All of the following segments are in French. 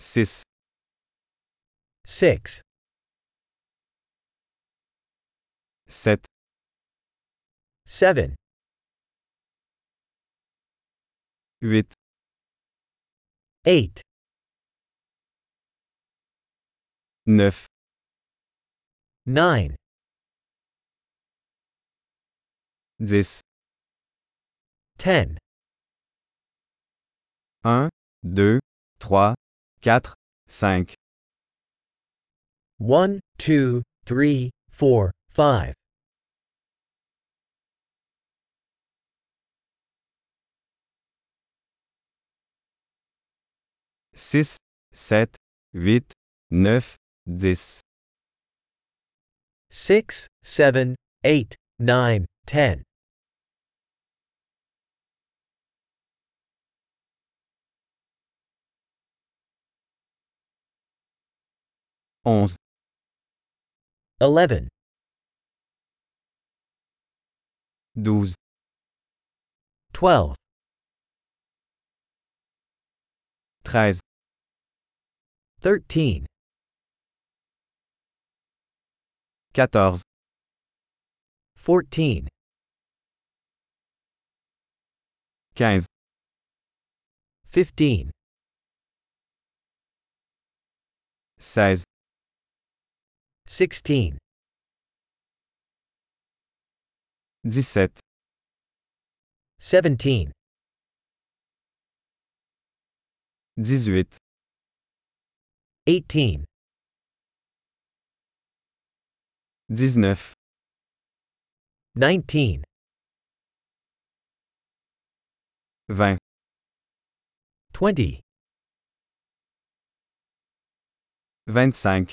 6, 6, 7, 7, 8, 8, 9, 9, 10, 10, 1, 2, 3, 4, 5, 1, 2, 3, 4, 5, 6, 7, 8, 9, 10, 6, 7, 8, 9, 10, 11, 11, 12, 12, 13, 13, 14, 14, 15, 15, 16, 16, 17, 17, 18, 18, 19, 19, 20, 20, 25,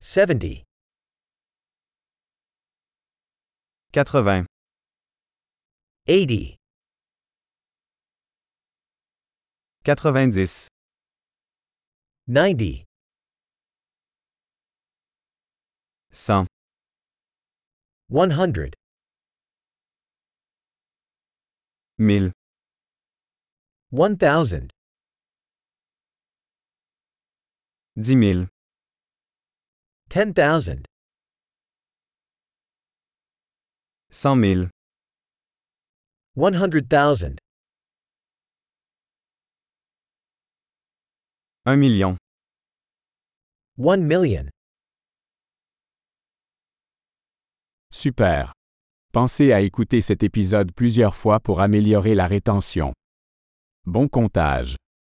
70, 80, 80, 90, 90, 100, 100, 1000, 1000, 10 000, 10,000, 100 000, 100,000, 1 million. 1 million. Super. Pensez à écouter cet épisode plusieurs fois pour améliorer la rétention. Bon comptage.